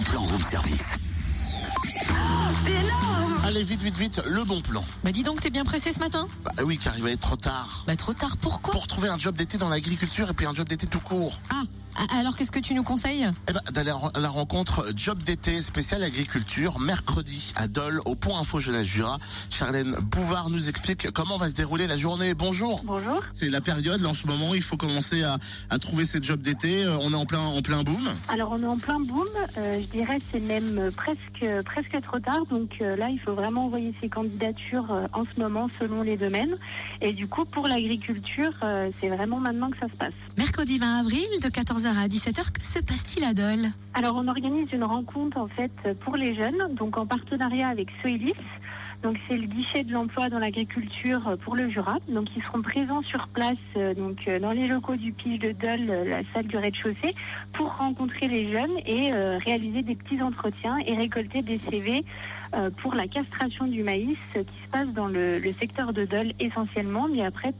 bon plan room service. Allez, vite, vite, vite, le bon plan. Bah dis donc, t'es bien pressé ce matin? Bah oui, car il va être trop tard. Bah trop tard, pourquoi? Pour trouver un job d'été dans l'agriculture et puis un job d'été tout court. Ah, alors qu'est-ce que tu nous conseilles? Eh ben, d'aller à la rencontre Job d'été spécial agriculture, mercredi à Dole, au Point Info Jeunesse Jura. Charlène Bouvard nous explique comment va se dérouler la journée. Bonjour. Bonjour. C'est la période, là, en ce moment, il faut commencer à, à trouver ces jobs d'été. Euh, On est en plein, en plein boom. Alors on est en plein boom. Euh, je dirais c'est même euh, presque presque trop tard. Donc euh, là il faut vraiment envoyer ses candidatures euh, en ce moment selon les domaines. Et du coup pour l'agriculture euh, c'est vraiment maintenant que ça se passe. Mercredi 20 avril, de 14h à 17h, que se passe-t-il à Dole Alors on organise une rencontre en fait pour les jeunes, donc en partenariat avec Soilis. Donc c'est le guichet de l'emploi dans l'agriculture pour le Jura. Donc ils seront présents sur place, euh, donc euh, dans les locaux du Pige de Dole, euh, la salle du rez-de-chaussée, pour rencontrer les jeunes et réaliser des petits entretiens et récolter des CV pour la castration du maïs qui se passe dans le, secteur de Dole essentiellement, mais après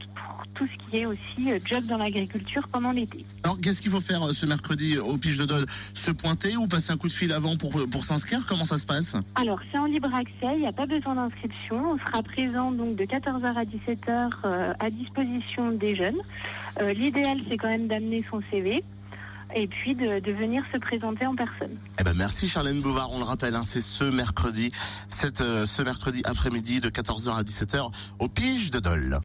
tout ce qui est aussi euh, job dans l'agriculture pendant l'été. Alors, qu'est-ce qu'il faut faire euh, ce mercredi au Pige de Dole Se pointer ou passer un coup de fil avant pour, pour s'inscrire? Comment ça se passe? Alors, c'est en libre accès, il n'y a pas besoin d'inscription. On sera présent donc de 14h à 17h euh, à disposition des jeunes. Euh, L'idéal, c'est quand même d'amener son CV et puis de, de venir se présenter en personne. Eh ben merci Charlène Bouvard, on le rappelle, hein, c'est ce mercredi, cette, euh, ce mercredi après-midi de 14h à 17h au Pige de Dole.